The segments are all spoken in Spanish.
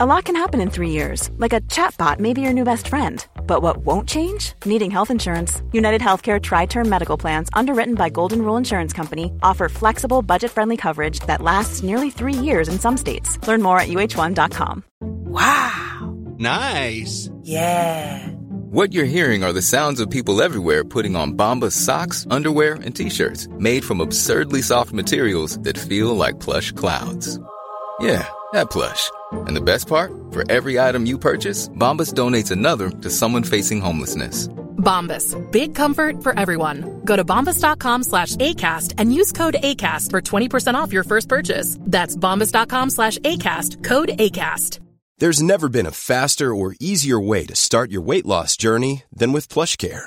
A lot can happen in three years, like a chatbot may be your new best friend. But what won't change? Needing health insurance. United Healthcare Tri Term Medical Plans, underwritten by Golden Rule Insurance Company, offer flexible, budget friendly coverage that lasts nearly three years in some states. Learn more at uh1.com. Wow! Nice! Yeah! What you're hearing are the sounds of people everywhere putting on Bombas socks, underwear, and t shirts made from absurdly soft materials that feel like plush clouds. Yeah, that plush. And the best part? For every item you purchase, Bombas donates another to someone facing homelessness. Bombas. Big comfort for everyone. Go to bombas.com slash ACAST and use code ACAST for 20% off your first purchase. That's bombas.com slash ACAST. Code ACAST. There's never been a faster or easier way to start your weight loss journey than with PlushCare.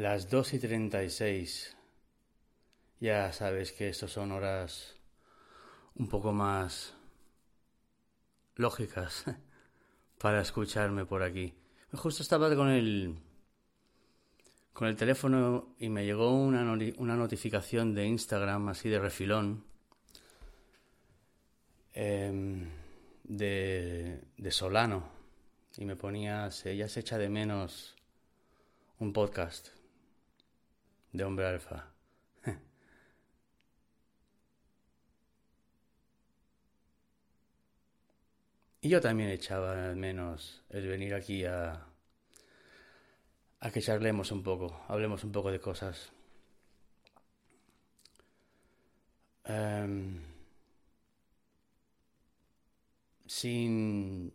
Las 2 y 36. Ya sabes que estos son horas un poco más lógicas para escucharme por aquí. Justo estaba con el con el teléfono y me llegó una, una notificación de Instagram así de refilón em, de, de Solano y me ponía, ella se echa de menos un podcast de hombre alfa. y yo también echaba menos el venir aquí a, a que charlemos un poco, hablemos un poco de cosas. Em, sin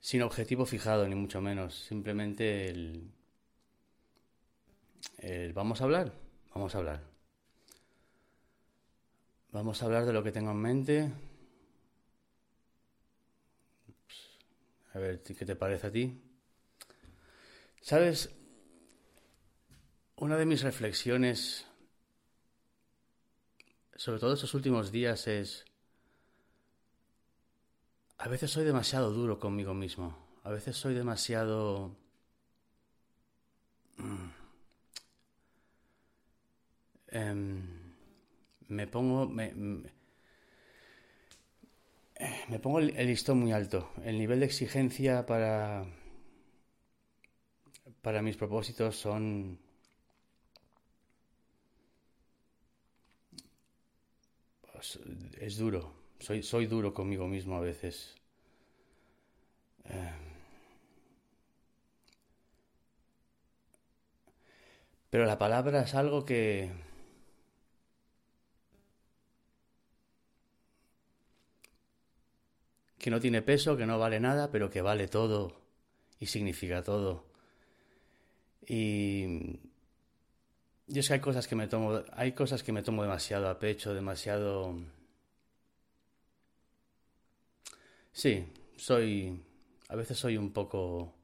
sin objetivo fijado, ni mucho menos. Simplemente el, el vamos a hablar, vamos a hablar. Vamos a hablar de lo que tengo en mente. A ver, ¿qué te parece a ti? ¿Sabes? Una de mis reflexiones, sobre todo estos últimos días, es a veces soy demasiado duro conmigo mismo. A veces soy demasiado... Mm, em, me pongo... Me, me, pongo el, listón muy alto. El nivel de exigencia para... Para mis propósitos son... Pues, es duro. Soy, soy duro conmigo mismo a veces. Eh, pero la palabra es algo que... que no tiene peso, que no vale nada, pero que vale todo y significa todo. Y yo sé que hay cosas que me tomo, hay cosas que me tomo demasiado a pecho, demasiado Sí, soy... A veces soy un poco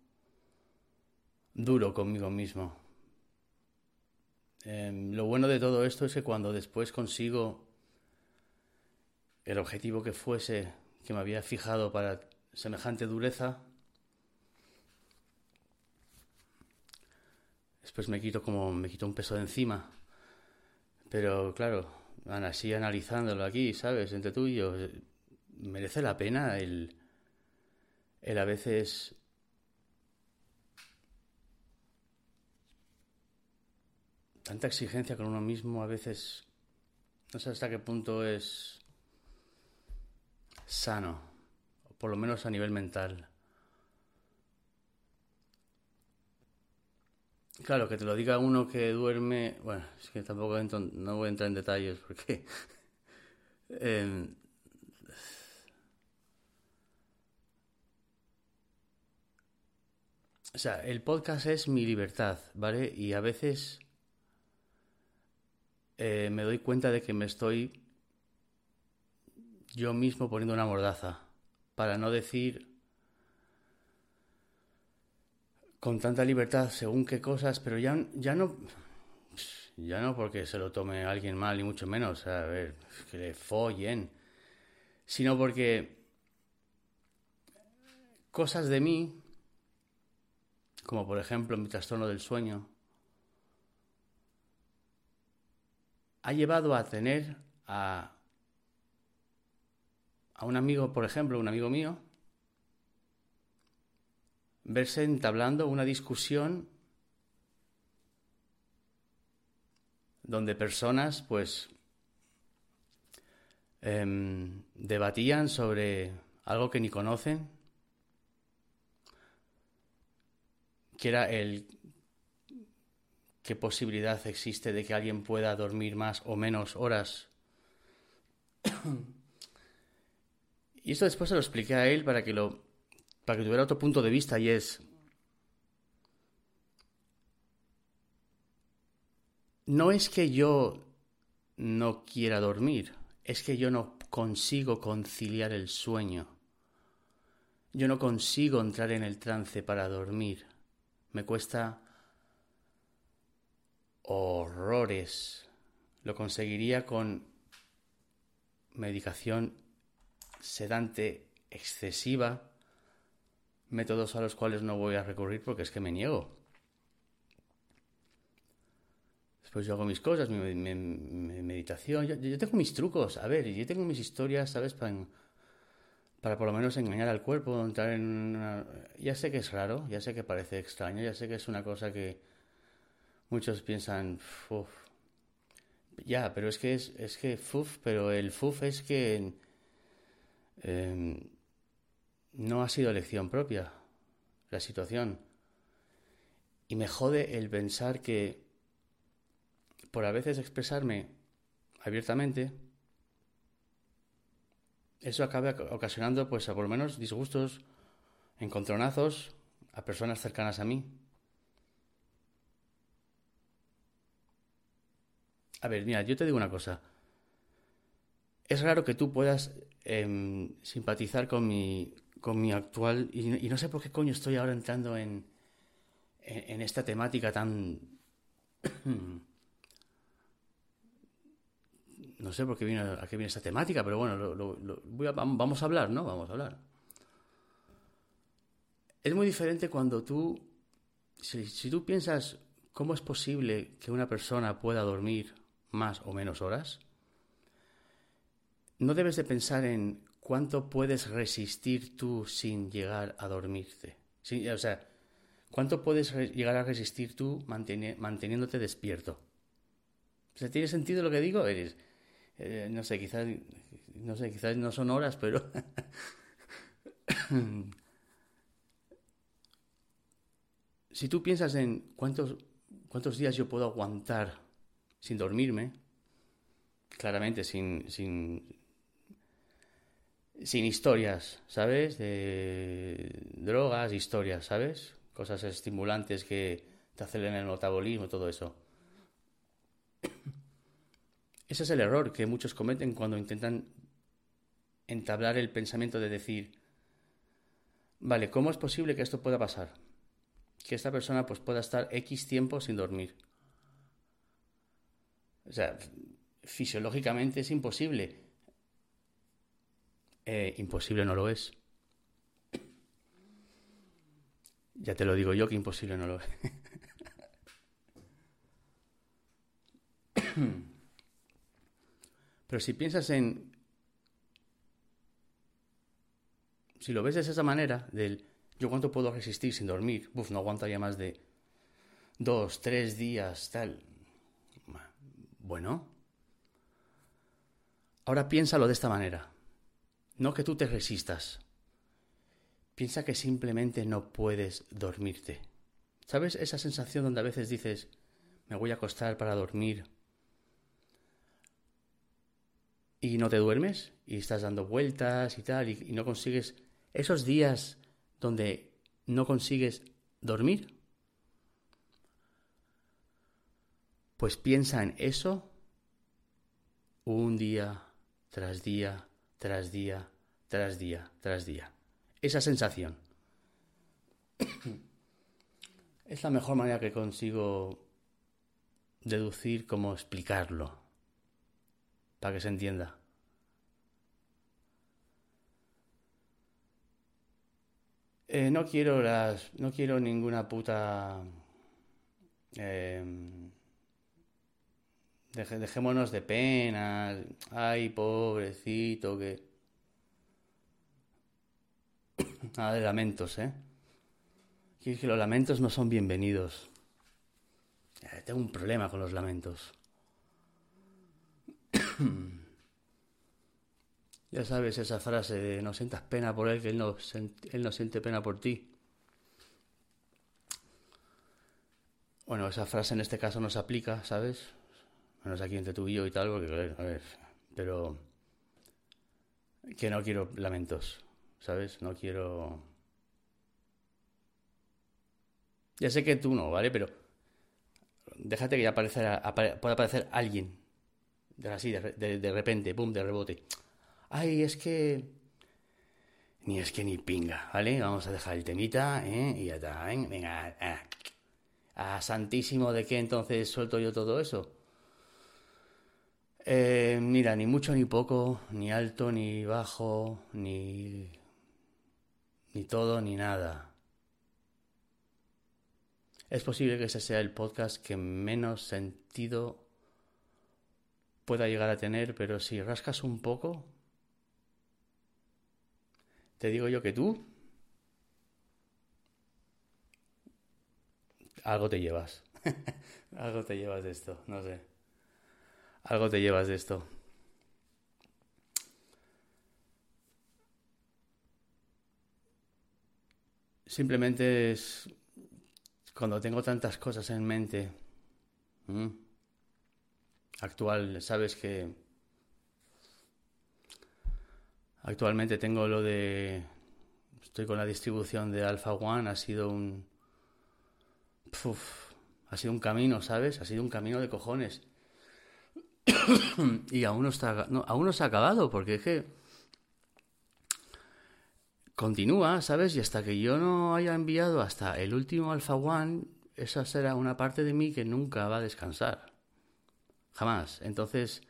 duro conmigo mismo. Em, lo bueno de todo esto es que cuando después consigo el objetivo que fuese que me había fijado para semejante dureza, después me quito como me quito un peso de encima. Pero claro, así analizándolo aquí, ¿sabes? Entre tú y yo, merece la pena el, el a veces tanta exigencia con uno mismo, a veces no sé hasta qué punto es sano, por lo menos a nivel mental. Claro, que te lo diga uno que duerme, bueno, es que tampoco no voy a entrar en detalles porque eh, O sea, el podcast es mi libertad, ¿vale? Y a veces eh, me doy cuenta de que me estoy yo mismo poniendo una mordaza, para no decir con tanta libertad según qué cosas, pero ya, ya no ya no porque se lo tome alguien mal, ni mucho menos, a ver, que le follen, sino porque cosas de mí, como por ejemplo mi trastorno del sueño, ha llevado a tener a, a un amigo, por ejemplo, un amigo mío, verse entablando una discusión donde personas pues em, debatían sobre algo que ni conocen, que era el qué posibilidad existe de que alguien pueda dormir más o menos horas. Y esto después se lo expliqué a él para que lo para que tuviera otro punto de vista y es no es que yo no quiera dormir, es que yo no consigo conciliar el sueño. Yo no consigo entrar en el trance para dormir. Me cuesta horrores. Lo conseguiría con medicación sedante excesiva, métodos a los cuales no voy a recurrir porque es que me niego. pues yo hago mis cosas, mi, meditación, yo, tengo mis trucos, a ver, yo tengo mis historias, ¿sabes? Para, para por lo menos engañar al cuerpo, entrar en una... Ya sé que es raro, ya sé que parece extraño, ya sé que es una cosa que muchos piensan, ya, pero es que es, es que fuf, pero el fuf es que em, no ha sido elección propia la situación. Y me jode el pensar que por a veces expresarme abiertamente, eso acaba ocasionando, pues, a por lo menos disgustos, encontronazos a personas cercanas a mí. A ver, mira, yo te digo una cosa. Es raro que tú puedas em, simpatizar con mi, con mi actual... Y, no sé por qué coño estoy ahora entrando en, en esta temática tan... No sé por qué viene, a qué viene esta temática, pero bueno, vamos a hablar, ¿no? Vamos a hablar. Es muy diferente cuando tú, si tú piensas cómo es posible que una persona pueda dormir más o menos horas, no debes de pensar en cuánto puedes resistir tú sin llegar a dormirte. o sea, cuánto puedes llegar a resistir tú manteniéndote despierto. O sea, ¿tiene sentido lo que digo? Eres, eh, no sé, quizás no sé, quizás no son horas, pero si tú piensas en cuántos cuántos días yo puedo aguantar sin dormirme, claramente sin sin sin historias, ¿sabes? De drogas, historias, ¿sabes? Cosas estimulantes que te aceleran el metabolismo, todo eso. Ese es el error que muchos cometen cuando intentan entablar el pensamiento de decir, vale, ¿cómo es posible que esto pueda pasar? Que esta persona pues pueda estar X tiempo sin dormir. O sea, fisiológicamente es imposible. Eh, imposible no lo es. Ya te lo digo yo que imposible no lo es. Pero si piensas en... Si lo ves de esa manera, del yo cuánto puedo resistir sin dormir, Uf, no aguantaría más de dos, tres días, tal. Bueno. Ahora piénsalo de esta manera. No que tú te resistas. Piensa que simplemente no puedes dormirte. ¿Sabes esa sensación donde a veces dices, me voy a acostar para dormir y no te duermes y estás dando vueltas y tal y, no consigues esos días donde no consigues dormir, pues piensa en eso un día tras día tras día, tras día, tras día. Esa sensación. es la mejor manera que consigo deducir cómo explicarlo, para que se entienda. Eh, no quiero las. No quiero ninguna puta. Dejémonos de penas. Ay, pobrecito, que. Nada de lamentos, ¿eh? Que los lamentos no son bienvenidos. Tengo un problema con los lamentos. Ya sabes esa frase de no sientas pena por él, que él no, él no siente pena por ti. Bueno, esa frase en este caso no se aplica, ¿sabes? Menos aquí entre tú y yo y tal, porque, a ver, pero que no quiero lamentos, ¿sabes? No quiero... Ya sé que tú no, ¿vale? Pero déjate que aparezca, pueda aparecer alguien, así, de, de, de repente, pum, de rebote ay, es que... Ni es que ni pinga, ¿vale? Vamos a dejar el temita, ¿eh? Y ya está, ¿eh? Venga, ah. a santísimo de qué entonces suelto yo todo eso. Eh, mira, ni mucho ni poco, ni alto ni bajo, ni... ni todo ni nada. Es posible que ese sea el podcast que menos sentido pueda llegar a tener, pero si rascas un poco, te digo yo que tú algo te llevas. algo te llevas de esto, no sé. Algo te llevas de esto. Simplemente es cuando tengo tantas cosas en mente. Actual, sabes que Actualmente tengo lo de... Estoy con la distribución de Alpha One, ha sido un... ha sido un camino, ¿sabes? Ha sido un camino de cojones. y aún no, está, aún no se ha acabado, porque es que continúa, ¿sabes? Y hasta que yo no haya enviado hasta el último Alpha One, esa será una parte de mí que nunca va a descansar. Jamás. Entonces,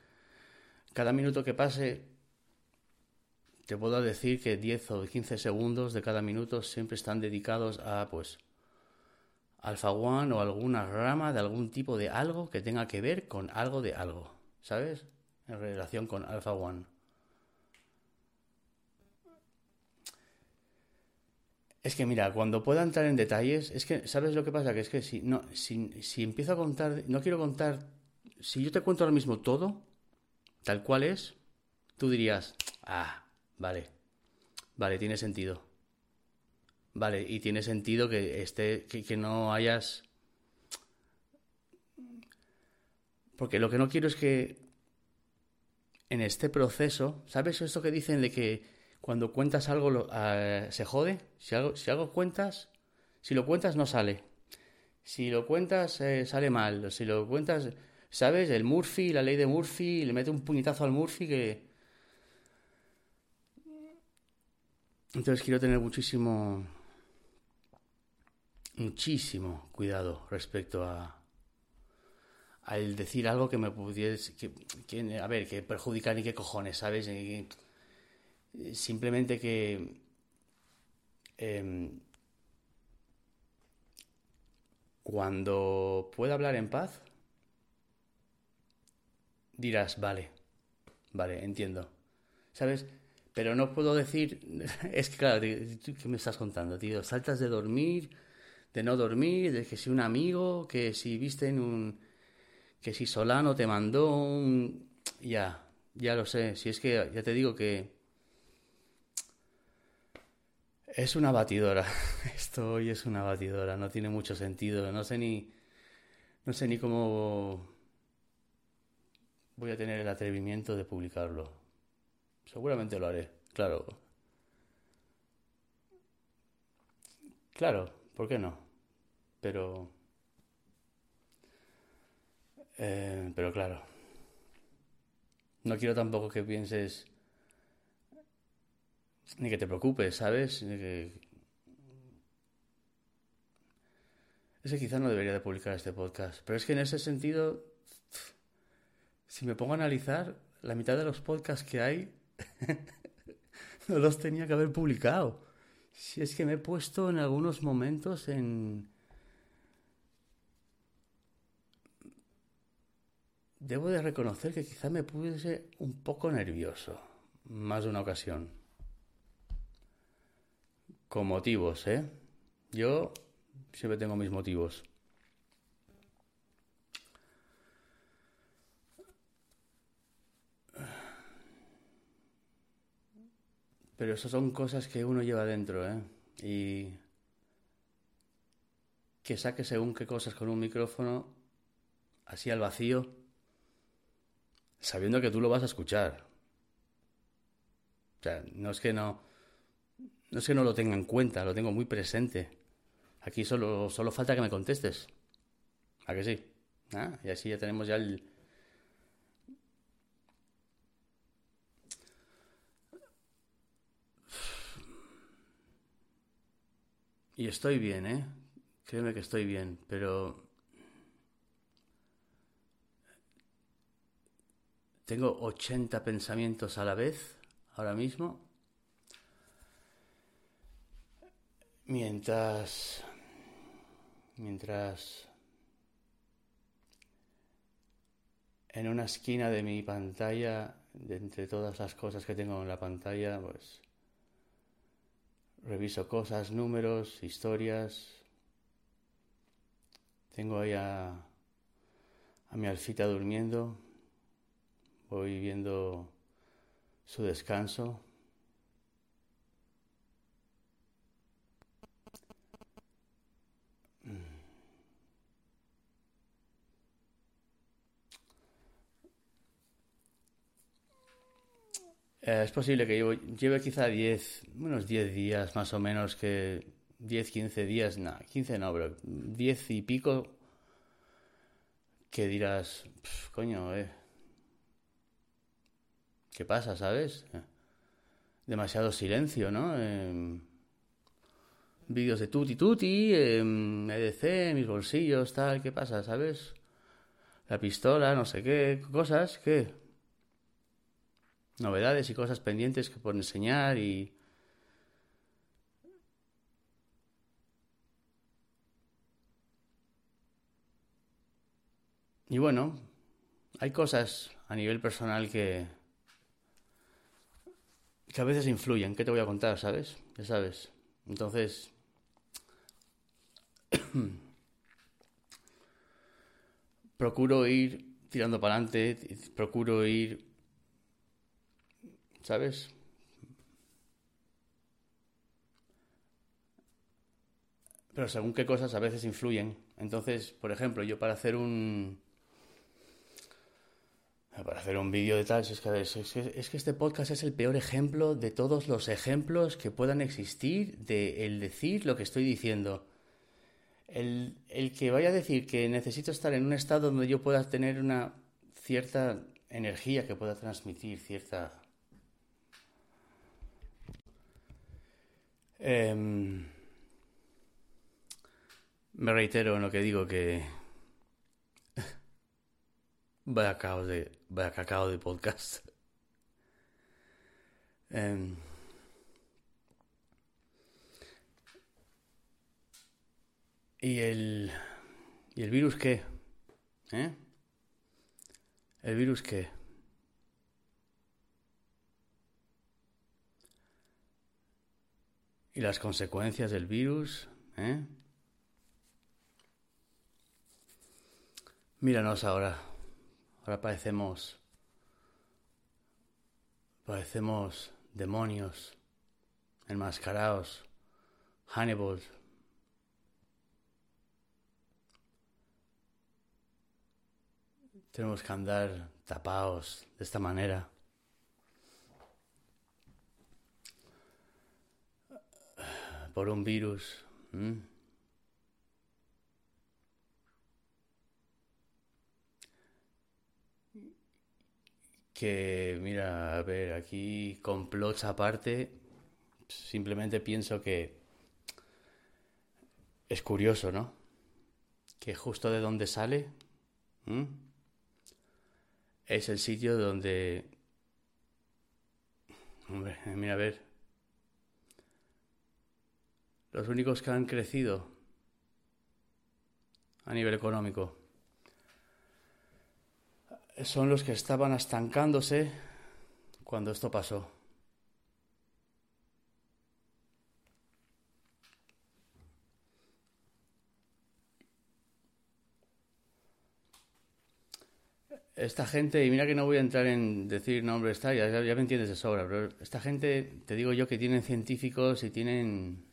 cada minuto que pase te puedo decir que 10 o 15 segundos de cada minuto siempre están dedicados a, pues, Alpha One o alguna rama de algún tipo de algo que tenga que ver con algo de algo, ¿sabes? En relación con Alpha One. Es que mira, cuando pueda entrar en detalles, es que, ¿sabes lo que pasa? Que es que si, no, si, si empiezo a contar, no quiero contar, si yo te cuento ahora mismo todo, tal cual es, tú dirías, ah, Vale. Vale, tiene sentido. Vale, y tiene sentido que esté, que, no hayas. Porque lo que no quiero es que en este proceso, ¿sabes esto que dicen de que cuando cuentas algo ah, se jode? Si algo, si algo cuentas, si lo cuentas no sale. Si lo cuentas eh, sale mal. Si lo cuentas, ¿sabes? El Murphy, la ley de Murphy, le mete un puñetazo al Murphy que Entonces quiero tener muchísimo, muchísimo cuidado respecto a al decir algo que me pudiese, que, a ver, que perjudicar ni qué cojones, ¿sabes? simplemente que em, cuando pueda hablar en paz, dirás, vale, vale, entiendo. ¿Sabes? Pero no puedo decir, es que claro, ¿qué me estás contando, tío? Saltas de dormir, de no dormir, de que si un amigo, que si viste en un... que si Solano te mandó un... Ya, ya lo sé, si es que ya te digo que... Es una batidora, esto hoy es una batidora, no tiene mucho sentido, no sé ni... no sé ni cómo voy a tener el atrevimiento de publicarlo. Seguramente lo haré, claro. Claro, ¿por qué no? Pero... Eh, pero claro. No quiero tampoco que pienses... ni que te preocupes, ¿sabes? Que... Es que quizás no debería de publicar este podcast, pero es que en ese sentido, si me pongo a analizar, la mitad de los podcasts que hay no los tenía que haber publicado. Si es que me he puesto en algunos momentos en... Debo de reconocer que quizá me puse un poco nervioso, más de una ocasión. Con motivos, ¿eh? Yo siempre tengo mis motivos. Pero eso son cosas que uno lleva dentro, ¿eh? Y que saque según qué cosas con un micrófono, así al vacío, sabiendo que tú lo vas a escuchar. O sea, no es que no, no es que no lo tenga en cuenta, lo tengo muy presente. Aquí solo, solo falta que me contestes. ¿A que sí? ¿Ah? Y así ya tenemos ya el, Y estoy bien, ¿eh? Créeme que estoy bien, pero... Tengo 80 pensamientos a la vez, ahora mismo. Mientras... Mientras... En una esquina de mi pantalla, de entre todas las cosas que tengo en la pantalla, pues reviso cosas, números, historias. Tengo ahí a, a mi alfita durmiendo. Voy viendo su descanso. Eh, es posible que lleve quizá 10, unos 10 días más o menos, que 10, 15 días, no, 15 no, pero 10 y pico que dirás, coño, eh, ¿qué pasa, sabes? Eh, demasiado silencio, ¿no? Eh, vídeos de tuti tuti, EDC, mis bolsillos, tal, ¿qué pasa, sabes? La pistola, no sé qué, cosas, ¿qué? novedades y cosas pendientes que por enseñar y... Y bueno, hay cosas a nivel personal que, que a veces influyen. ¿Qué te voy a contar, sabes? Ya sabes. Entonces, procuro ir tirando para adelante, procuro ir ¿sabes? Pero según qué cosas a veces influyen. Entonces, por ejemplo, yo para hacer un... Para hacer un vídeo de tal, es que, es, que, este podcast es el peor ejemplo de todos los ejemplos que puedan existir de el decir lo que estoy diciendo. El, el que vaya a decir que necesito estar en un estado donde yo pueda tener una cierta energía que pueda transmitir, cierta Em, me reitero en lo que digo que vaya caos de vaya cacao de podcast. Em, y el y el virus qué, ¿eh? El virus qué. y las consecuencias del virus. ¿eh? Míranos ahora. Ahora parecemos. Parecemos demonios enmascarados. Hannibal. Tenemos que andar tapados de esta manera. por un virus. Que, mira, a ver, aquí complots aparte, simplemente pienso que es curioso, ¿no? Que justo de donde sale es el sitio donde... Hombre, mira a ver. Los únicos que han crecido a nivel económico son los que estaban estancándose cuando esto pasó. Esta gente, y mira que no voy a entrar en decir nombres, ya, ya me entiendes de sobra, pero esta gente, te digo yo que tienen científicos y tienen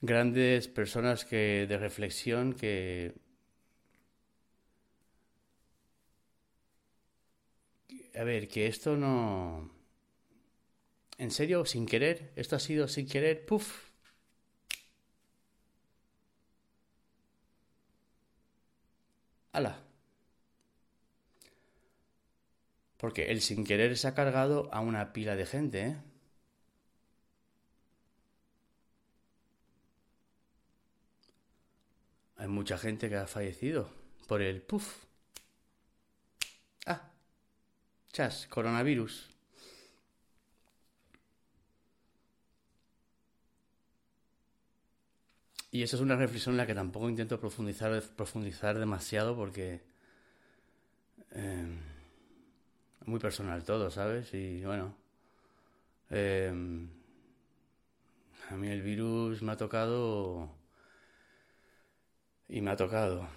grandes personas que de reflexión que a ver, que esto no en serio, sin querer, esto ha sido sin querer, puf. ¡Hala! Porque el sin querer se ha cargado a una pila de gente, ¿eh? Hay mucha gente que ha fallecido por el puff. Ah, chas, coronavirus. Y esa es una reflexión en la que tampoco intento profundizar, profundizar demasiado porque... Eh, muy personal todo, ¿sabes? Y bueno, em, a mí el virus me ha tocado y me ha tocado.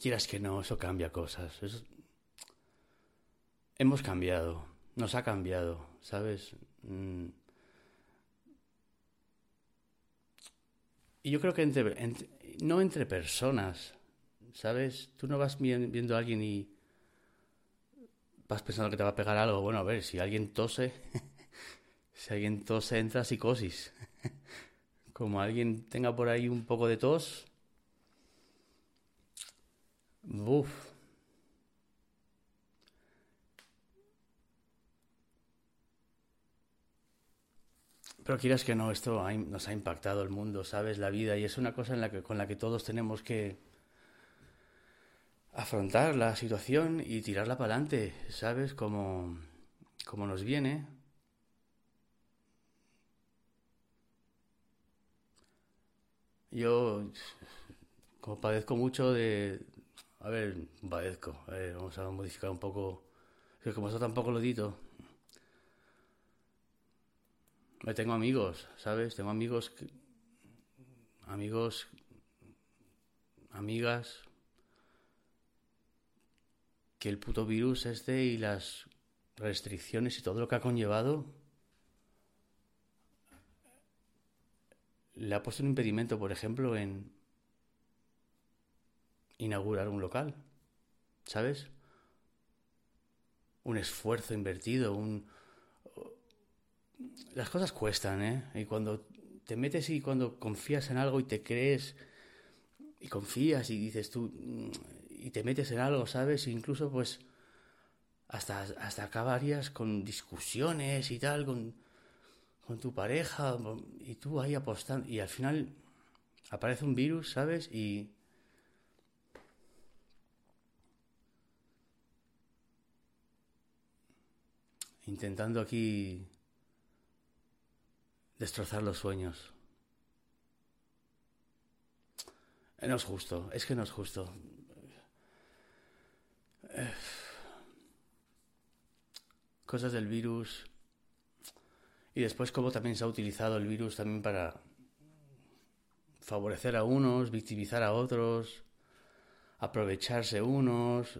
Quieras que no, eso cambia cosas. Hemos cambiado, nos ha cambiado, ¿sabes? Mm. Y yo creo que entre, no entre personas, ¿sabes? Tú no vas viendo a alguien y vas pensando que te va a pegar algo. Bueno, a ver, si alguien tose, si alguien tose entra psicosis. Como alguien tenga por ahí un poco de tos, Uf. Pero quieras que no, esto nos ha impactado el mundo, ¿sabes? La vida, y es una cosa con la que todos tenemos que afrontar la situación y tirarla para adelante, ¿sabes? Como, como nos viene. Yo, como padezco mucho de... A ver, padezco, a ver, vamos a modificar un poco... Es como eso tampoco lo dito, me tengo amigos, ¿sabes? Tengo amigos, amigos, amigas, que el puto virus este y las restricciones y todo lo que ha conllevado le ha puesto un impedimento, por ejemplo, en inaugurar un local, ¿sabes? Un esfuerzo invertido, un, las cosas cuestan, ¿eh? Y cuando te metes y cuando confías en algo y te crees y confías y dices tú y te metes en algo, ¿sabes? Incluso pues hasta, hasta acabarías con discusiones y tal, con, con tu pareja y tú ahí apostando y al final aparece un virus, ¿sabes? Y intentando aquí destrozar los sueños. No es justo, es que no es justo. Cosas del virus. Y después cómo también se ha utilizado el virus también para favorecer a unos, victimizar a otros, aprovecharse unos.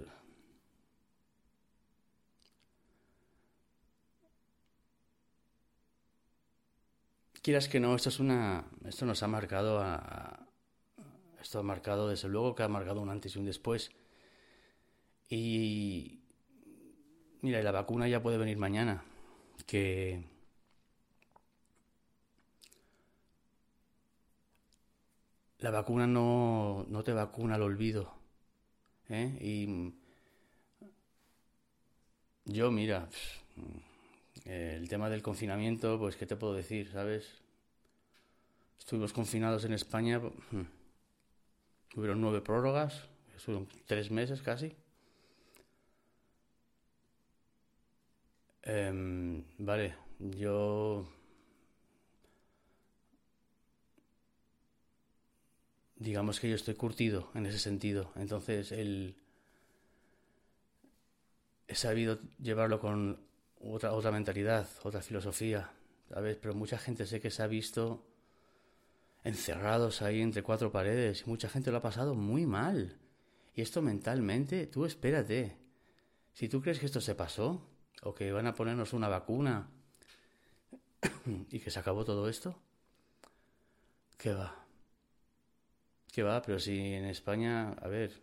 Quieras que no, esto es una, esto nos ha marcado a, esto ha marcado desde luego que ha marcado un antes y un después. Y mira, la vacuna ya puede venir mañana, que la vacuna no, no te vacuna al olvido, ¿eh? Y yo, mira, el tema del confinamiento, pues, ¿qué te puedo decir? ¿Sabes? Estuvimos confinados en España, hmm, hubieron nueve prórrogas, fueron tres meses casi. Em, vale, yo digamos que yo estoy curtido en ese sentido. Entonces, el, he sabido llevarlo con otra, otra mentalidad, otra filosofía, ¿sabes? Pero mucha gente sé que se ha visto encerrados ahí entre cuatro paredes y mucha gente lo ha pasado muy mal. Y esto mentalmente, tú espérate. Si tú crees que esto se pasó, o que van a ponernos una vacuna y que se acabó todo esto, ¿qué va? ¿Qué va? Pero si en España, a ver,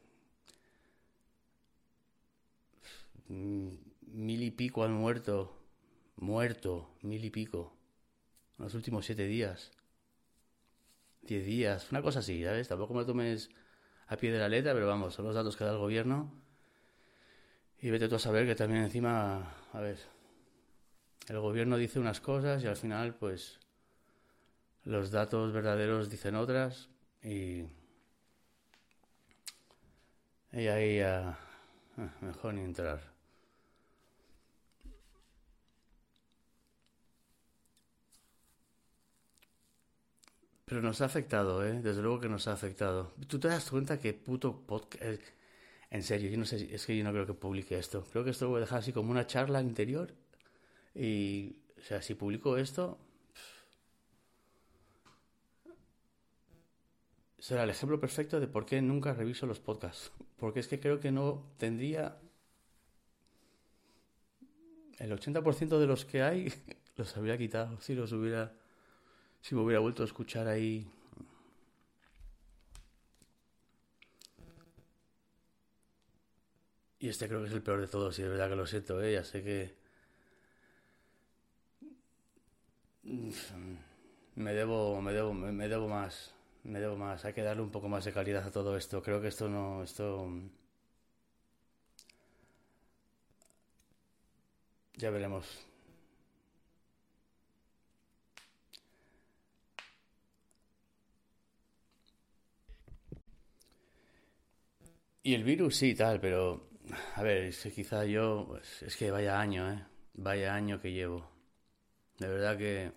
mil y pico han muerto, muerto, mil y pico, en los últimos siete días, diez días, una cosa así, ¿sabes? Tampoco me tomes a pie de la letra, pero vamos, son los datos que da el gobierno. Y vete tú a saber que también encima, a ver, el gobierno dice unas cosas y al final, pues, los datos verdaderos dicen otras y ahí ah, mejor ni entrar. Pero nos ha afectado, ¿eh? Desde luego que nos ha afectado. ¿Tú te das cuenta que puto podcast... Eh, en serio, yo no sé, es que yo no creo que publique esto. Creo que esto lo voy a dejar así como una charla interior. Y, o sea, si publico esto, será el ejemplo perfecto de por qué nunca reviso los podcasts. Porque es que creo que no tendría... El 80% de los que hay los habría quitado si los hubiera... Si me hubiera vuelto a escuchar ahí... Y este creo que es el peor de todos, y de verdad que lo siento, ¿eh? Ya sé que... Me debo, me debo, me debo más me debo más, hay que darle un poco más de calidad a todo esto. Creo que esto no, esto... Ya veremos. Y el virus sí, tal, pero... A ver, es que quizá yo... Pues, es que vaya año, ¿eh? Vaya año que llevo. De verdad que...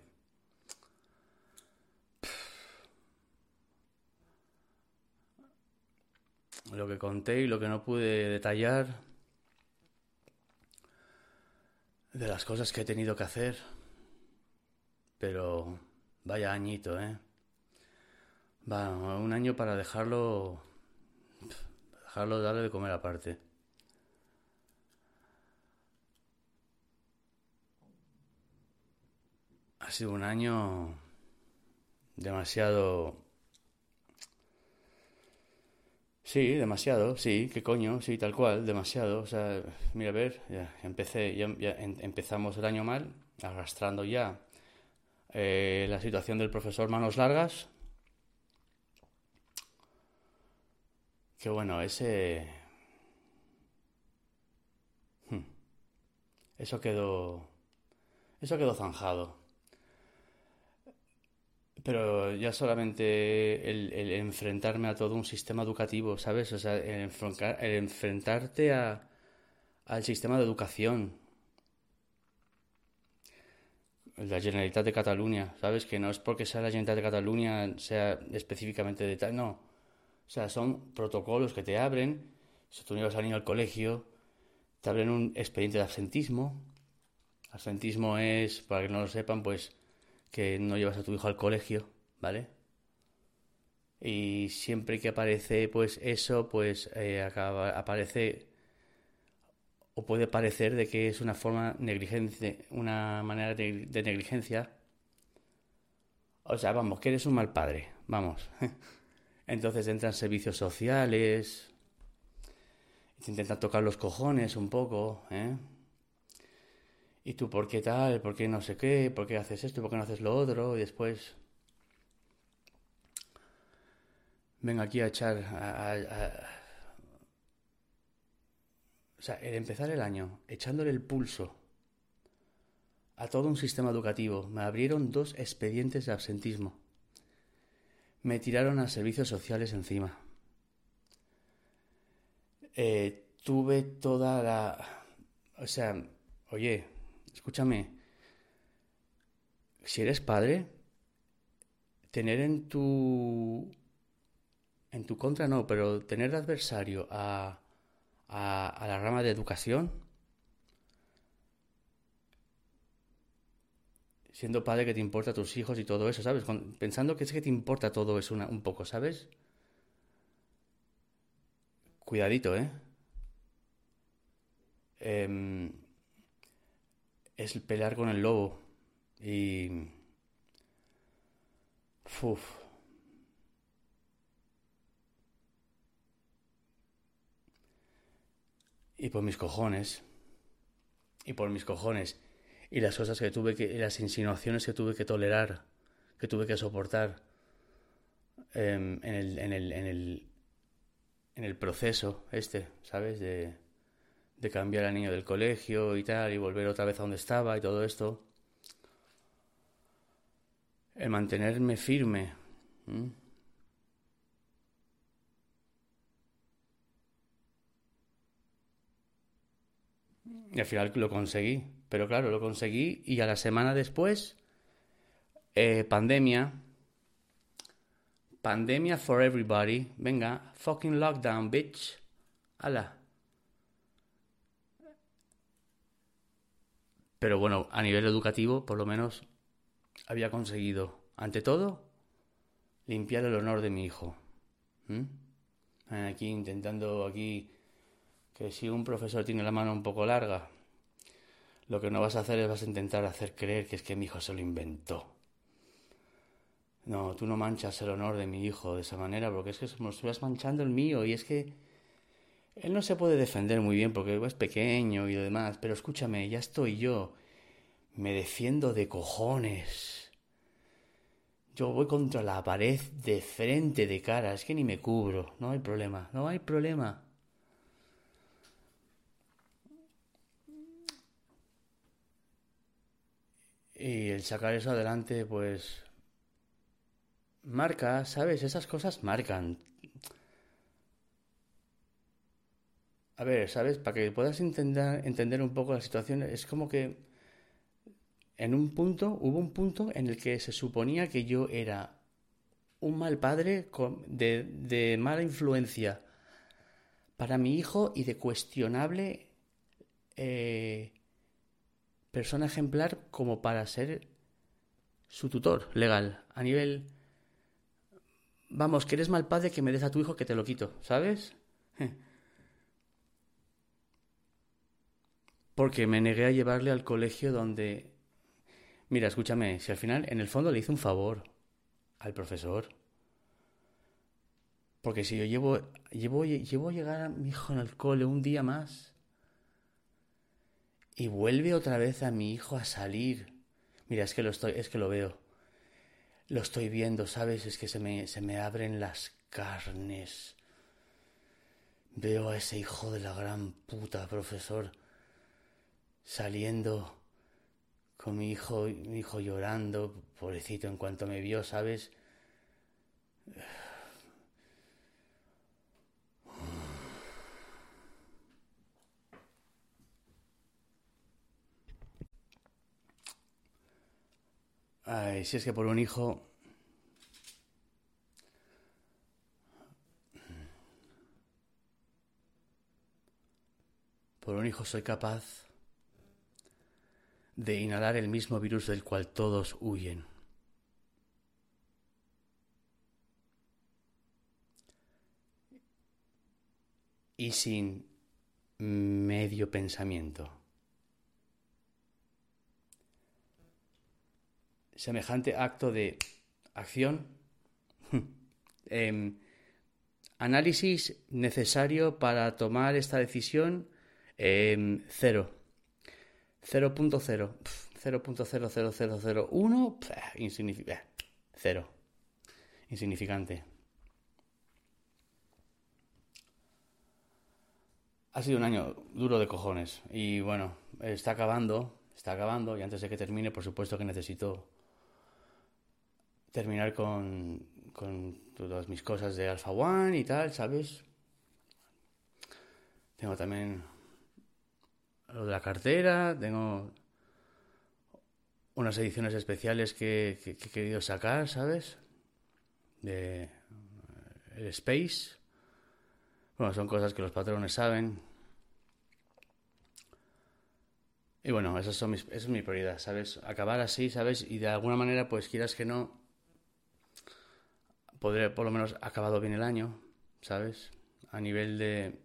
lo que conté y lo que no pude detallar de las cosas que he tenido que hacer. Pero vaya añito, ¿eh? Va, un año para dejarlo dejarlo darle de comer aparte. Ha sido un año demasiado Sí, demasiado, sí, qué coño, sí, tal cual, demasiado. O sea, mira, a ver, ya empecé, ya, empezamos el año mal, arrastrando ya eh, la situación del profesor Manos Largas. Que bueno, ese... Hmm, eso quedó... Eso quedó zanjado. Pero ya solamente el, enfrentarme a todo un sistema educativo, ¿sabes? O sea, el, enfrentarte a, al sistema de educación. La Generalitat de Cataluña, ¿sabes? Que no es porque sea la Generalitat de Cataluña, sea específicamente de tal, no. O sea, son protocolos que te abren. Si tú llevas al niño al colegio, te abren un expediente de absentismo. Absentismo es, para que no lo sepan, pues que no llevas a tu hijo al colegio, ¿vale? Y siempre que aparece pues eso, pues eh, acaba, aparece o puede parecer de que es una forma negligente, una manera de negligencia. O sea, vamos, que eres un mal padre, vamos. Entonces entran servicios sociales, te intentan tocar los cojones un poco, ¿eh? ¿Y tú por qué tal? ¿Por qué no sé qué? ¿Por qué haces esto? ¿Por qué no haces lo otro? Y después... Venga aquí a echar... O sea, el empezar el año echándole el pulso a todo un sistema educativo, me abrieron dos expedientes de absentismo. Me tiraron a servicios sociales encima. Eh, tuve toda la... O sea, oye, escúchame, si eres padre, tener en tu... En tu contra no, pero tener de adversario a a, la rama de educación, siendo padre que te importa a tus hijos y todo eso, ¿sabes? pensando que es que te importa todo eso un poco, ¿sabes? Cuidadito, ¿eh? Em, es pelear con el lobo y... Uf. Y por mis cojones. Y por mis cojones. Y las cosas que tuve que. las insinuaciones que tuve que tolerar. Que tuve que soportar. Em, en, el, en, el, en, el, en el proceso este, ¿sabes? De, de cambiar al niño del colegio y tal. Y volver otra vez a donde estaba y todo esto. El mantenerme firme. Y al final lo conseguí. Pero claro, lo conseguí y a la semana después, eh, pandemia. Pandemia for everybody. Venga, fucking lockdown, bitch. Ala. Pero bueno, a nivel educativo, por lo menos, había conseguido, ante todo, limpiar el honor de mi hijo. ¿Mm? Aquí intentando aquí que si un profesor tiene la mano un poco larga, lo que no vas a hacer es vas a intentar hacer creer que es que mi hijo se lo inventó. No, tú no manchas el honor de mi hijo de esa manera, porque es que me estás manchando el mío y es que él no se puede defender muy bien porque es pequeño y lo demás, pero escúchame, ya estoy yo. Me defiendo de cojones. Yo voy contra la pared de frente, de cara, es que ni me cubro, no hay problema, no hay problema. Y el sacar eso adelante, pues... Marca, ¿sabes? Esas cosas marcan. A ver, ¿sabes? Para que puedas entender, entender un poco la situación, es como que en un punto, hubo un punto en el que se suponía que yo era un mal padre de, de mala influencia para mi hijo y de cuestionable eh, persona ejemplar como para ser su tutor legal. A nivel vamos que eres mal padre que me des a tu hijo que te lo quito sabes porque me negué a llevarle al colegio donde mira escúchame si al final en el fondo le hice un favor al profesor. Porque si yo llevo llevo llevo a llegar a mi hijo en el cole un día más y vuelve otra vez a mi hijo a salir. Mira, es que lo estoy, es que lo veo. Lo estoy viendo, ¿sabes? Es que se me, se me abren las carnes. Veo a ese hijo de la gran puta, profesor, saliendo con mi hijo, mi hijo llorando, pobrecito, en cuanto me vio, ¿sabes? Ay, si es que por un hijo... Por un hijo soy capaz de inhalar el mismo virus del cual todos huyen. Y sin medio pensamiento. Semejante acto de acción. Em, análisis necesario para tomar esta decisión, em, cero. 0.0. 0.00001, insignificante. Cero. Insignificante. ha sido un año duro de cojones. Y bueno, está acabando, está acabando. Y antes de que termine, por supuesto que necesito terminar con, con todas mis cosas de Alpha One y tal, ¿sabes? Tengo también lo de la cartera, tengo unas ediciones especiales que, he querido sacar, ¿sabes? De el Space. Bueno, son cosas que los patrones saben. Y bueno, esas son mis, esa es mi prioridad, ¿sabes? Acabar así, ¿sabes? Y de alguna manera, pues quieras que no, podré por lo menos acabado bien el año, ¿sabes? A nivel de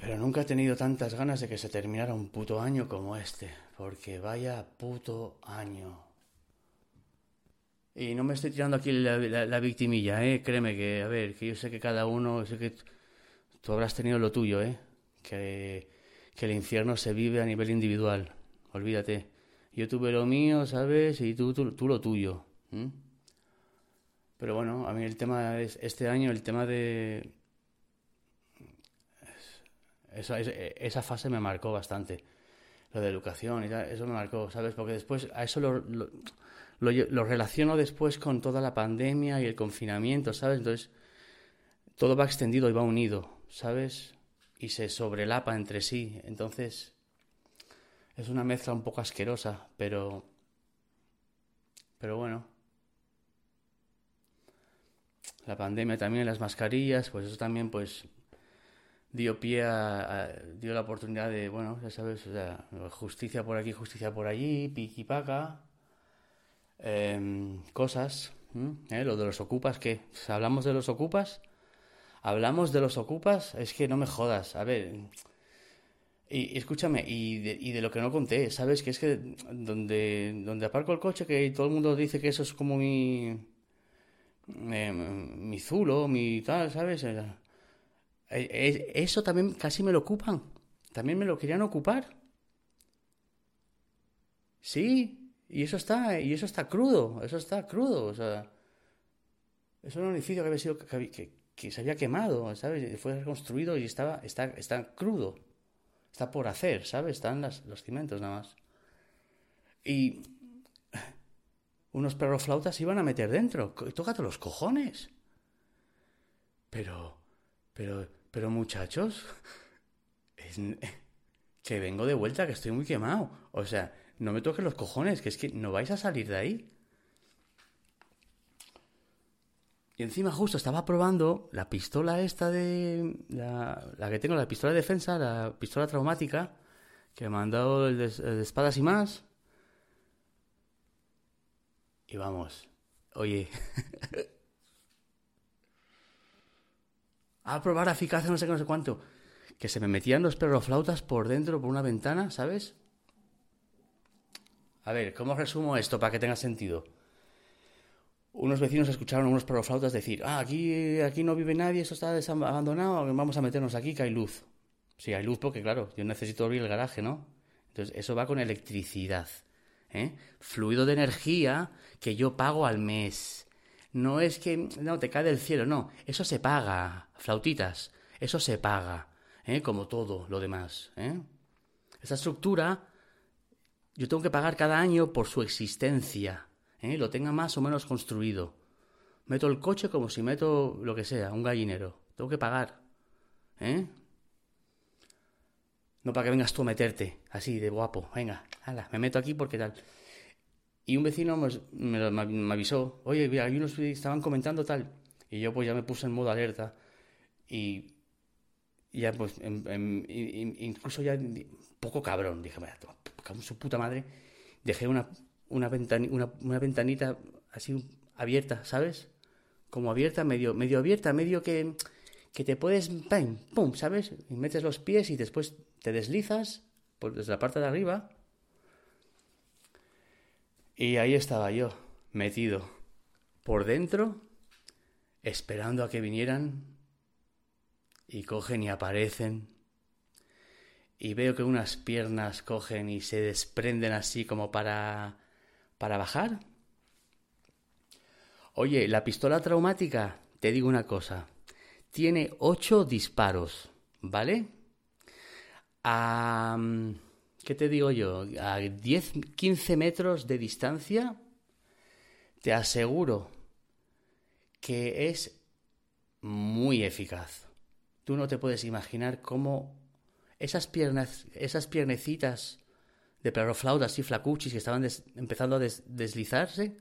Pero nunca he tenido tantas ganas de que se terminara un puto año como este, porque vaya puto año. Y no me estoy tirando aquí la, victimilla, ¿eh? Créeme que, a ver, que yo sé que cada uno, sé que tú habrás tenido lo tuyo, ¿eh? Que, que el infierno se vive a nivel individual, olvídate. Yo tuve lo mío, ¿sabes? Y tú, tú, lo tuyo. Pero bueno, a mí el tema es, este año, el tema de, esa fase me marcó bastante. Lo de educación y eso me marcó, ¿sabes? Porque después a eso lo, lo, relaciono después con toda la pandemia y el confinamiento, ¿sabes? Entonces, todo va extendido y va unido, ¿sabes? Y se sobrelapa entre sí. Entonces, es una mezcla un poco asquerosa, pero. Pero bueno. La pandemia también, las mascarillas, pues eso también, pues dio pie a, dio la oportunidad de, bueno, ya sabes, o sea, justicia por aquí, justicia por allí, piqui paca, em, cosas, ¿Eh? lo de los ocupas, ¿qué? ¿Hablamos de los ocupas? ¿Hablamos de los ocupas? Es que no me jodas, a ver, y, escúchame, y de, y de, lo que no conté, ¿sabes? Que es que donde, donde aparco el coche, que todo el mundo dice que eso es como mi... Em, mi zulo, mi tal, ¿sabes? Eh, eh, eso también casi me lo ocupan. También me lo querían ocupar. Sí, y eso está, y eso está crudo, eso está crudo, o sea, es un edificio que había sido, que, se había quemado, ¿sabes? Fue reconstruido y estaba, está, está crudo, está por hacer, ¿sabes? Están las, los cimientos nada más. Y unos perroflautas se iban a meter dentro, tócate los cojones. Pero, pero, pero muchachos, que vengo de vuelta, que estoy muy quemado. O sea, no me toques los cojones, que es que no vais a salir de ahí. Y encima justo estaba probando la pistola esta de... La, que tengo, la pistola de defensa, la pistola traumática, que me han dado el de espadas y más. Y vamos, oye, a probar eficacia, no sé qué, no sé cuánto. Que se me metían los perroflautas por dentro, por una ventana, ¿sabes? A ver, ¿cómo resumo esto para que tenga sentido? Unos vecinos escucharon a unos perroflautas decir, ah, aquí, aquí no vive nadie, esto está abandonado, vamos a meternos aquí que hay luz. Sí, hay luz porque, claro, yo necesito abrir el garaje, ¿no? Entonces, eso va con electricidad. ¿eh? Fluido de energía que yo pago al mes. No es que no te cae del cielo, no, eso se paga, flautitas, eso se paga, ¿eh? como todo lo demás. ¿eh? Esa estructura yo tengo que pagar cada año por su existencia, ¿eh? lo tenga más o menos construido. Meto el coche como si meto lo que sea, un gallinero. Tengo que pagar. ¿eh? No para que vengas tú a meterte, así de guapo. Venga, hala, me meto aquí porque tal. Y un vecino me, avisó, oye, mira, hay unos estaban comentando tal. Y yo pues ya me puse en modo alerta. Y ya pues, incluso ya poco cabrón, dije, con su puta madre. Dejé una, una, una, ventanita así abierta, ¿sabes? Como abierta, medio, medio abierta, medio que, que te puedes, pum, pum, ¿sabes? Y metes los pies y después te deslizas por, desde la parte de arriba y ahí estaba yo, metido por dentro, esperando a que vinieran, y cogen y aparecen, y veo que unas piernas cogen y se desprenden así como para... para bajar. Oye, la pistola traumática te digo una cosa. Tiene ocho disparos, ¿vale? A... ¿Qué te digo yo? A 10, 15 metros de distancia, te aseguro que es muy eficaz. Tú no te puedes imaginar cómo esas piernas, esas piernecitas de perroflautas y flacuchis que estaban empezando a deslizarse,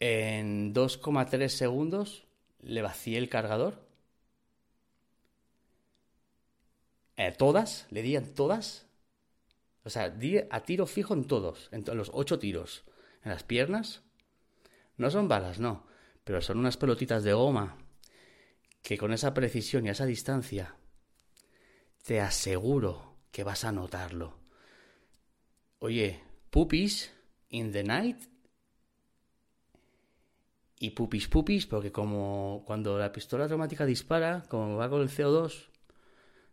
en 2,3 segundos le vacié el cargador. Eh, todas, le di en todas. O sea, di a tiro fijo en todos, en los ocho tiros. En las piernas. No son balas, no. Pero son unas pelotitas de goma que con esa precisión y a esa distancia te aseguro que vas a notarlo. Oye, pupis in the night y pupis pupis, porque como cuando la pistola automática dispara, como va con el CO2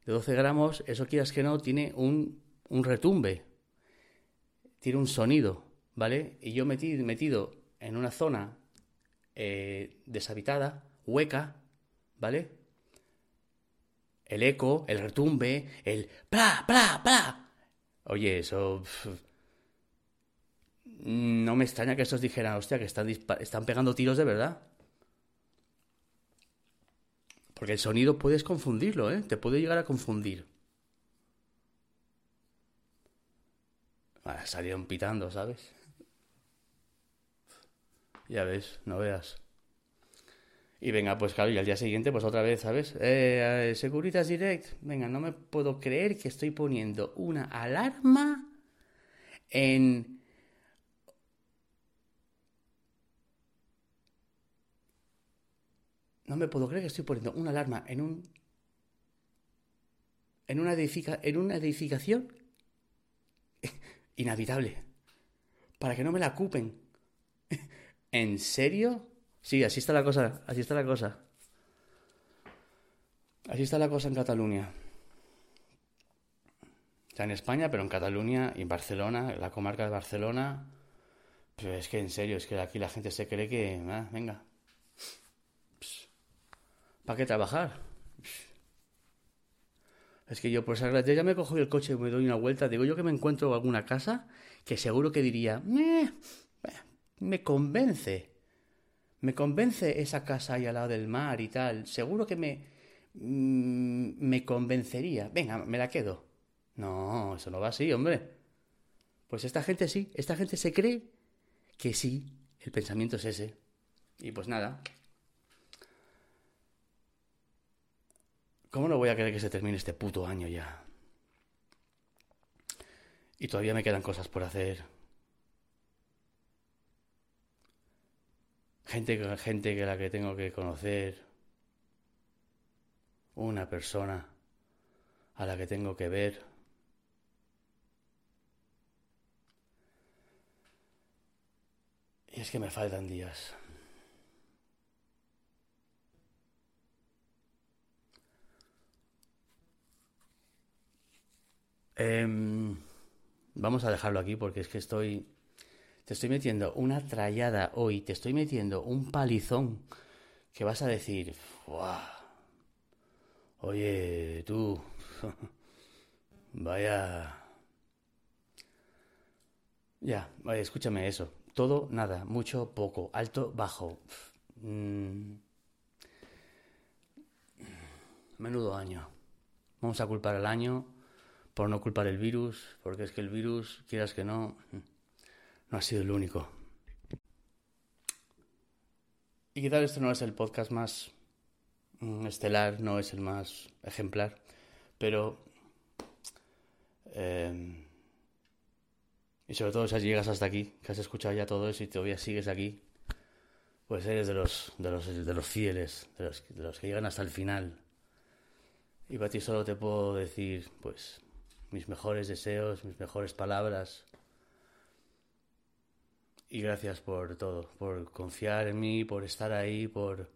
de 12 gramos, eso quieras que no, tiene un, un retumbe, tiene un sonido, ¿vale? Y yo metido, metido en una zona eh, deshabitada, hueca, ¿vale? El eco, el retumbe, el ¡pla, pla, pla! Oye, eso... no me extraña que estos dijeran, hostia, que están, están pegando tiros de verdad. Porque el sonido puedes confundirlo, ¿eh? Te puede llegar a confundir. Ah, salieron pitando, ¿sabes? Ya ves, no veas. Y venga, pues claro, y al día siguiente, pues otra vez, ¿sabes? Eh, Securitas Direct, venga, no me puedo creer que estoy poniendo una alarma en... No me puedo creer que estoy poniendo una alarma en un... En una, edifica... en una edificación inhabitable. Para que no me la ocupen. ¿En serio? Sí, así está la cosa, así está la cosa. Así está la cosa en Cataluña. Está en España, pero en Cataluña y en Barcelona, la comarca de Barcelona. Pero es que en serio, es que aquí la gente se cree que, ah, venga, ¿para qué trabajar? Es que yo por esa ya me cojo el coche y me doy una vuelta. Digo yo que me encuentro alguna casa que seguro que diría, me convence. Me convence esa casa ahí al lado del mar y tal. Seguro que me. Mm, me convencería. Venga, me la quedo. No, eso no va así, hombre. Pues esta gente sí, esta gente se cree que sí, el pensamiento es ese. Y pues nada. ¿Cómo no voy a querer que se termine este puto año ya? Y todavía me quedan cosas por hacer. Gente, gente que la que tengo que conocer, una persona a la que tengo que ver. Y es que me faltan días. Em, vamos a dejarlo aquí porque es que estoy te estoy metiendo una trallada hoy, te estoy metiendo un palizón que vas a decir, Oye, tú, vaya... Ya, escúchame eso. Todo, nada, mucho, poco, alto, bajo. Mm. Menudo año. Vamos a culpar al año por no culpar el virus, porque es que el virus, quieras que no, no ha sido el único. Y quizás esto no es el podcast más mm, estelar, no es el más ejemplar, pero... Em, y sobre todo si llegas hasta aquí, que has escuchado ya todo eso y todavía sigues aquí, pues eres de los, de los, de los fieles, de los, de los que llegan hasta el final. Y para ti solo te puedo decir, pues, mis mejores deseos, mis mejores palabras, y gracias por todo, por confiar en mí, por estar ahí, por,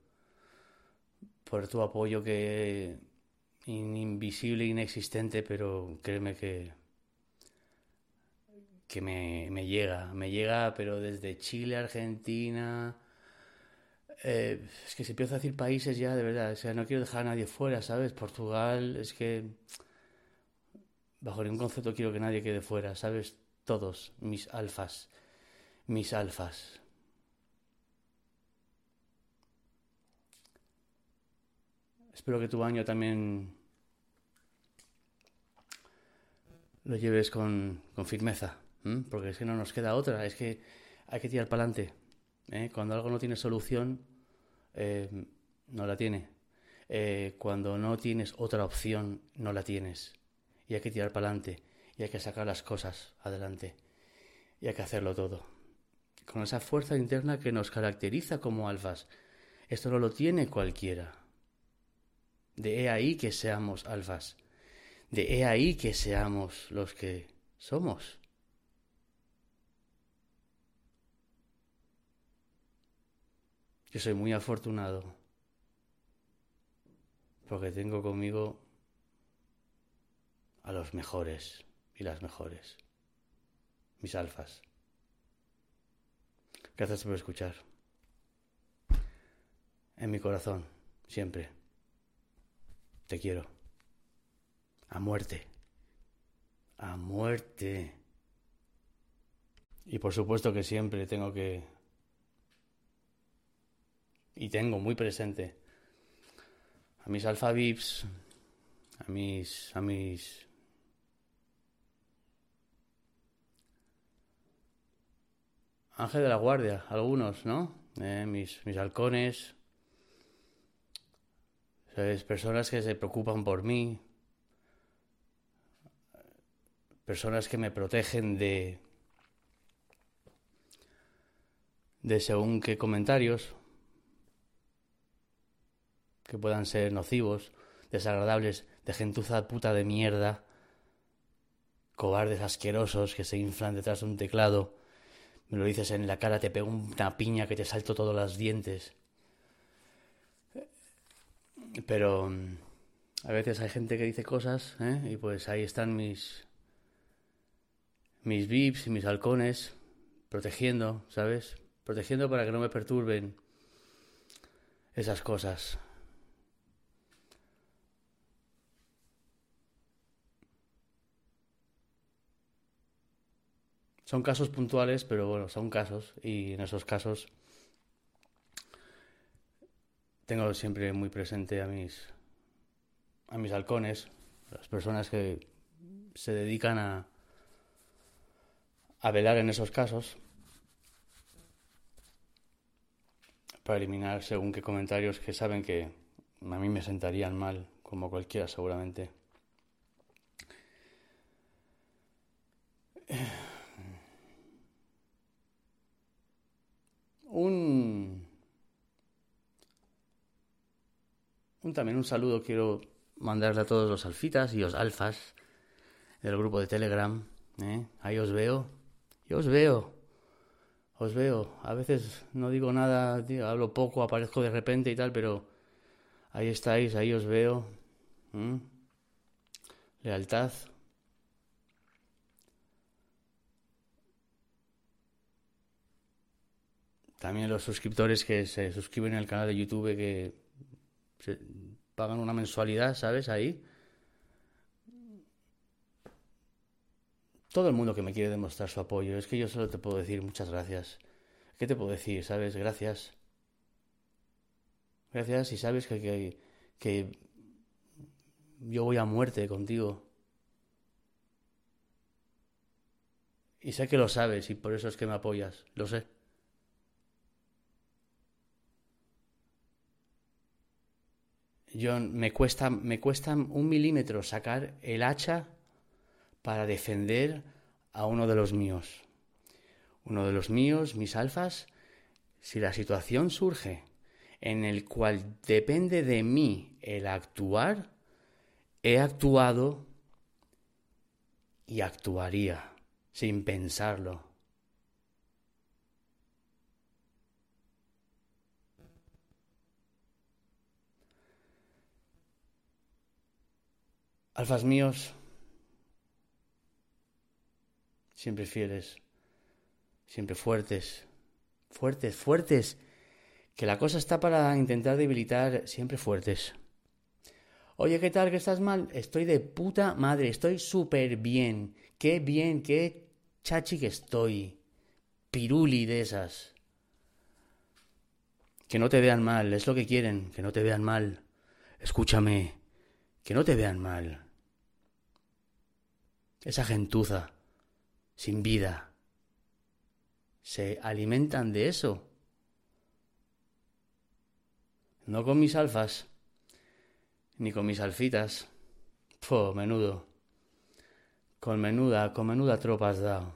por tu apoyo que invisible, inexistente, pero créeme que, que me, me llega, me llega, pero desde Chile, Argentina, Eh, es que si empiezo a decir países ya, de verdad, o sea, no quiero dejar a nadie fuera, ¿sabes? Portugal, es que bajo ningún concepto quiero que nadie quede fuera, ¿sabes? Todos, mis alfas, mis alfas. Espero que tu año también lo lleves con, firmeza, porque es que no nos queda otra, es que hay que tirar para adelante. ¿eh? Cuando algo no tiene solución, eh, no la tiene. Eh, cuando no tienes otra opción, no la tienes. Y hay que tirar para adelante, y hay que sacar las cosas adelante, y hay que hacerlo todo. Con esa fuerza interna que nos caracteriza como alfas. Esto no lo tiene cualquiera. De he ahí que seamos alfas. De he ahí que seamos los que somos. Yo soy muy afortunado porque tengo conmigo a los mejores y las mejores, mis alfas. Gracias por escuchar. En mi corazón, siempre. Te quiero. A muerte. A muerte. Y por supuesto que siempre tengo que y tengo muy presente a mis alfa vips, a mis, a mis ángel de la guardia, algunos, ¿no? Eh, mis, mis halcones, ¿sabes? personas que se preocupan por mí, personas que me protegen de de según qué comentarios que puedan ser nocivos, desagradables, de gentuza puta de mierda, cobardes asquerosos que se inflan detrás de un teclado, me lo dices en la cara, te pego una piña que te salto todos los dientes. Pero mm, a veces hay gente que dice cosas, ¿eh? y pues ahí están mis mis vips y mis halcones protegiendo, ¿sabes? Protegiendo para que no me perturben esas cosas. Son casos puntuales, pero bueno, son casos y en esos casos tengo siempre muy presente a mis a mis halcones, las personas que se dedican a a velar en esos casos para eliminar según qué comentarios que saben que a mí me sentarían mal, como cualquiera seguramente. Un, un también un saludo quiero mandarle a todos los alfitas y los alfas del grupo de Telegram. ¿eh? Ahí os veo. Yo os veo. Os veo. A veces no digo nada, hablo poco, aparezco de repente y tal, pero ahí estáis, ahí os veo. Lealtad. También los suscriptores que se suscriben al canal de YouTube que pagan una mensualidad, ¿sabes? Ahí. Todo el mundo que me quiere demostrar su apoyo. Es que yo solo te puedo decir muchas gracias. ¿Qué te puedo decir? ¿Sabes? Gracias. Gracias y sabes que, que, que yo voy a muerte contigo. Y sé que lo sabes y por eso es que me apoyas. Lo sé. Yo me cuesta, me cuesta un milímetro sacar el hacha para defender a uno de los míos. Uno de los míos, mis alfas, si la situación surge en el cual depende de mí el actuar, he actuado y actuaría sin pensarlo. Alfas míos, siempre fieles, siempre fuertes, fuertes, fuertes, que la cosa está para intentar debilitar siempre fuertes. Oye, ¿qué tal? ¿Que estás mal? Estoy de puta madre, estoy súper bien. Qué bien, qué chachi que estoy. Piruli de esas. Que no te vean mal, es lo que quieren, que no te vean mal. Escúchame, que no te vean mal. Esa gentuza, sin vida, se alimentan de eso. No con mis alfas, ni con mis alfitas. Po, menudo. Con menuda, con menuda tropa has dado.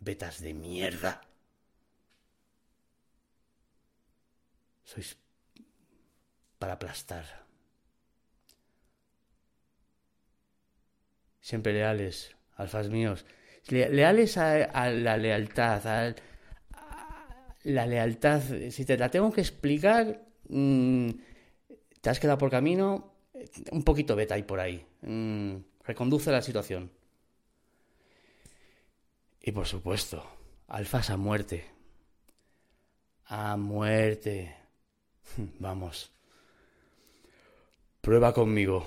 Betas de mierda. Sois para aplastar. Siempre leales, alfas míos. leales a, la lealtad, a, la lealtad. Si te la tengo que explicar, mm, te has quedado por camino, un poquito beta ahí por ahí. Mm, reconduce la situación. Y por supuesto, alfas a muerte. A muerte. Vamos. Prueba conmigo.